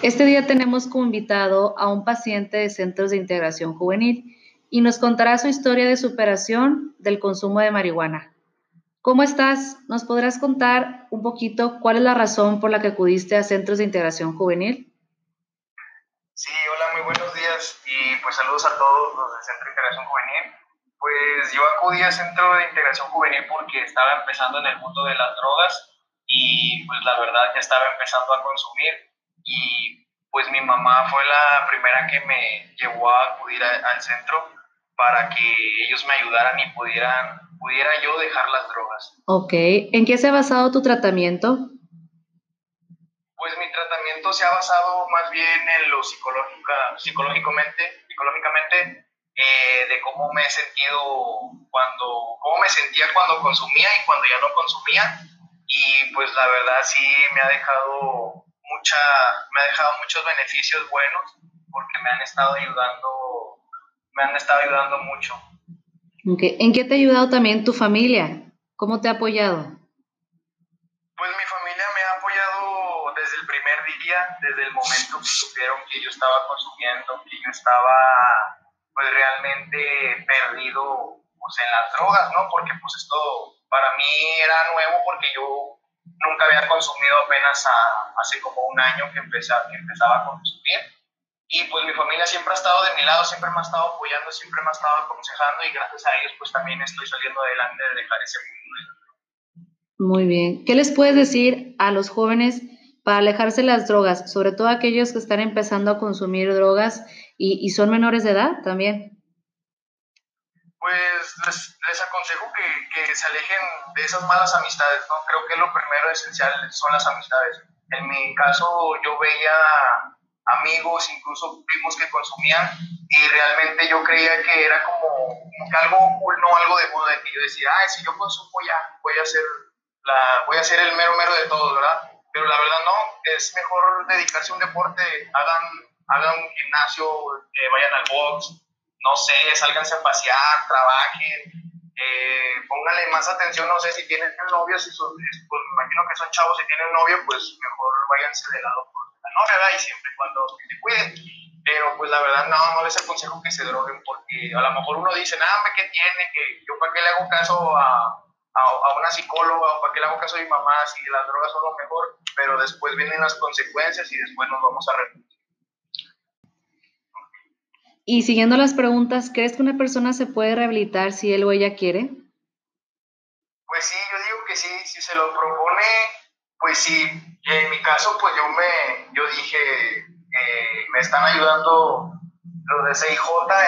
Este día tenemos como invitado a un paciente de Centros de Integración Juvenil y nos contará su historia de superación del consumo de marihuana. ¿Cómo estás? ¿Nos podrás contar un poquito cuál es la razón por la que acudiste a Centros de Integración Juvenil? Sí, hola, muy buenos días y pues saludos a todos los del Centro de Integración Juvenil. Pues yo acudí al Centro de Integración Juvenil porque estaba empezando en el mundo de las drogas y pues la verdad ya estaba empezando a consumir y pues mi mamá fue la primera que me llevó a acudir al centro para que ellos me ayudaran y pudieran, pudiera yo dejar las drogas. Ok, ¿en qué se ha basado tu tratamiento? Pues mi tratamiento se ha basado más bien en lo psicológica, psicológicamente, psicológicamente eh, de cómo me he sentido cuando, cómo me sentía cuando consumía y cuando ya no consumía y pues la verdad sí me ha dejado mucha, me ha dejado muchos beneficios buenos porque me han estado ayudando, me han estado ayudando mucho. ¿En qué te ha ayudado también tu familia? ¿Cómo te ha apoyado? Pues mi familia me ha apoyado desde el primer día, desde el momento que supieron que yo estaba consumiendo, que yo estaba pues realmente perdido pues, en las drogas, ¿no? Porque pues esto para mí era nuevo porque yo nunca había consumido apenas hace como un año que, empezaba, que empezaba a consumir. Y pues mi familia siempre ha estado de mi lado, siempre me ha estado apoyando, siempre me ha estado aconsejando y gracias a ellos pues también estoy saliendo adelante de dejar ese mundo. Muy bien. ¿Qué les puedes decir a los jóvenes para alejarse de las drogas, sobre todo aquellos que están empezando a consumir drogas y, y son menores de edad también? Pues les, aconsejo que, que, se alejen de esas malas amistades, ¿no? Creo que lo primero esencial son las amistades. En mi caso yo veía amigos, incluso primos que consumían y realmente yo creía que era como, algo cool, no algo de moda, que yo decía, ay, si yo consumo ya, voy a ser, la, voy a ser el mero mero de todos, ¿verdad? Pero la verdad no, es mejor dedicarse a un deporte, hagan, hagan un gimnasio, eh, vayan al box, no sé, sálganse a pasear, trabajen, eh, pónganle más atención, no sé, si tienen novio, si son, pues me imagino que son chavos, si tienen novio, pues mejor váyanse de lado por la novia, y siempre cuando se cuiden. Pero pues la verdad no, no les aconsejo que se droguen porque a lo mejor uno dice, nada, ¿qué tiene? que ¿Yo para qué le hago caso a, a, a, una psicóloga o para qué le hago caso a mi mamá si las drogas son lo mejor? Pero después vienen las consecuencias y después nos vamos a arrepentir. Y siguiendo las preguntas, ¿crees que una persona se puede rehabilitar si él o ella quiere? Pues sí, yo digo que sí, si se lo propone, pues sí. En mi caso, pues yo me, yo dije, eh, me están ayudando los de CIJ,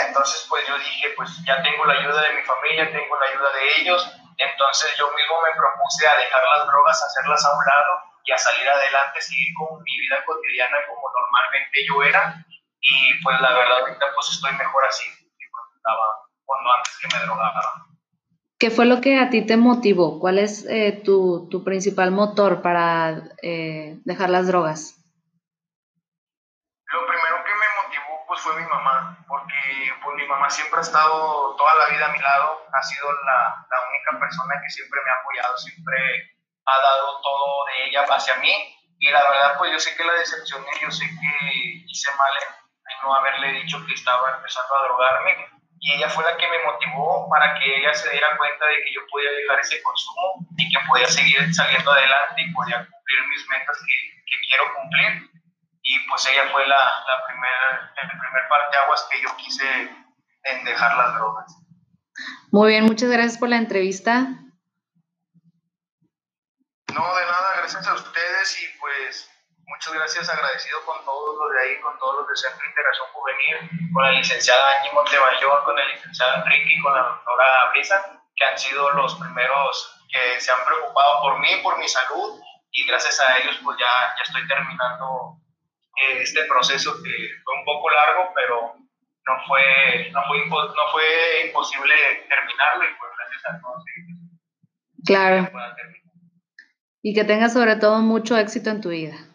entonces pues yo dije, pues ya tengo la ayuda de mi familia, tengo la ayuda de ellos, entonces yo mismo me propuse a dejar las drogas, hacerlas a un lado y a salir adelante, seguir con mi vida cotidiana como normalmente yo era y pues la verdad ahorita pues estoy mejor así que cuando estaba, cuando antes que me drogaba. ¿Qué fue lo que a ti te motivó? ¿Cuál es eh, tu, tu, principal motor para eh, dejar las drogas? Lo primero que me motivó pues fue mi mamá, porque pues mi mamá siempre ha estado toda la vida a mi lado, ha sido la, la única persona que siempre me ha apoyado, siempre ha dado todo de ella hacia mí y la verdad pues yo sé que la decepcioné, yo sé que hice mal en no haberle dicho que estaba empezando a drogarme y ella fue la que me motivó para que ella se diera cuenta de que yo podía dejar ese consumo y que podía seguir saliendo adelante y podía cumplir mis metas que, que quiero cumplir. Y pues ella fue la, la primer, el primer parteaguas que yo quise en dejar las drogas. Muy bien, muchas gracias por la entrevista. No, de nada, gracias a ustedes y pues muchas gracias, agradecido con todos los de ahí, con todos los del Centro de Integración Juvenil, con la licenciada Angie Montemayor, con el licenciado Enrique y con la doctora Brisa, que han sido los primeros que se han preocupado por mí, por mi salud, y gracias a ellos pues ya, ya estoy terminando eh, este proceso que fue un poco largo, pero no fue, no fue, no fue imposible terminarlo y pues gracias a todos ellos. Claro. Y que tengas sobre todo mucho éxito en tu vida.